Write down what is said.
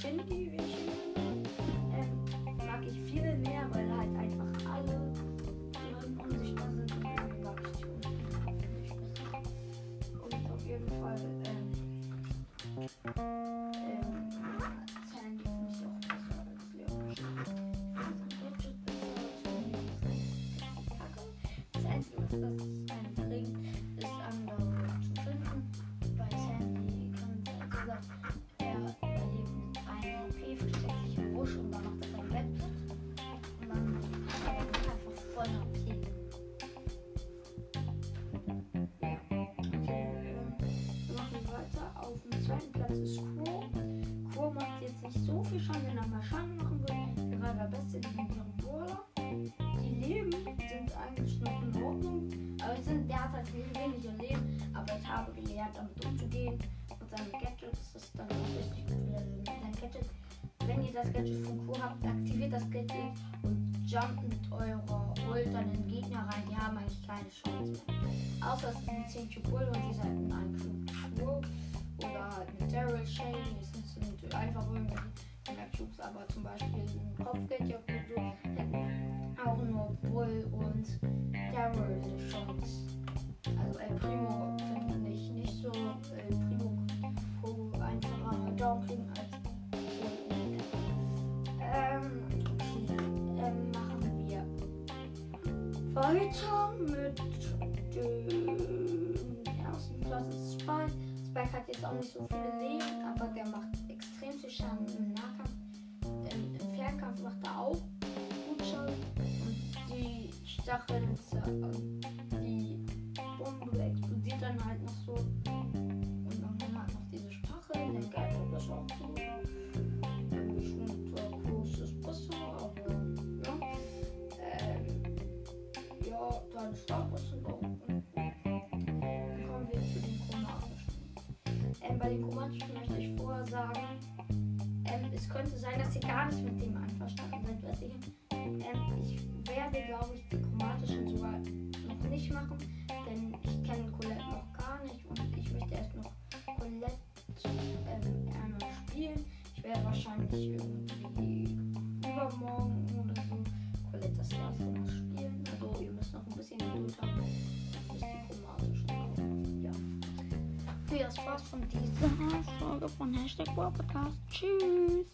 Shindy, wie ich ähm, mag ich viel mehr, weil halt einfach alle unsichtbar sind und mag ich die unsichtbar, finde ich. Und auf jeden Fall, ähm, ähm, Sandy finde ich auch besser als Leon. Gadget besser, Sandy ist richtig kacke. Das Einzige, was das zweiten Platz ist Crow. Crow macht jetzt nicht so viel Schaden, wenn er mal Schaden machen will. Er war der Beste gegen ihren Brawler. Die Leben sind eigentlich noch in Ordnung. Aber sind, der hat halt weniger Leben. Aber ich habe gelernt, damit umzugehen. Und seine Gadgets ist dann auch richtig gut wieder. Gadget, wenn ihr das Gadget von Crow habt, aktiviert das Gadget und jumpt mit eurer Ult in den Gegner rein. Die haben eigentlich keine Chance mehr. Außer es ein 10 Bull und die sind ein Crow. Oder halt ein Daryl Shane. Die sind einfach irgendwie in der Cubes. Aber zum Beispiel ein Kopfgeldjagd und so auch nur Bull und Daryl eine Chance. Also El Primo finde ich nicht so El Primo einfacher Down kriegen als Bull. Ähm, ähm, machen wir weiter mit dem ersten Platz ist Spike. Hat jetzt auch nicht so viele Leben, aber der macht extrem viel Schaden im Nahkampf. Im, im Fernkampf macht er auch gut Schaden. Und die Stachel, die Bombe explodiert dann halt noch so. Und dann hat noch diese Stachel, der Geist das auch so. Ich finde bei den möchte ich vorher sagen, ähm, es könnte sein, dass ihr gar nicht mit dem einverstanden seid, was ich. Ähm, ich werde, glaube ich, die chromatischen sogar noch nicht machen, denn ich kenne Colette noch gar nicht und ich möchte erst noch Colette ähm, einmal spielen. Ich werde wahrscheinlich irgendwie übermorgen oder so Colette das erste Mal spielen. Okay, das war's von dieser Folge von Hashtag Podcast. Tschüss.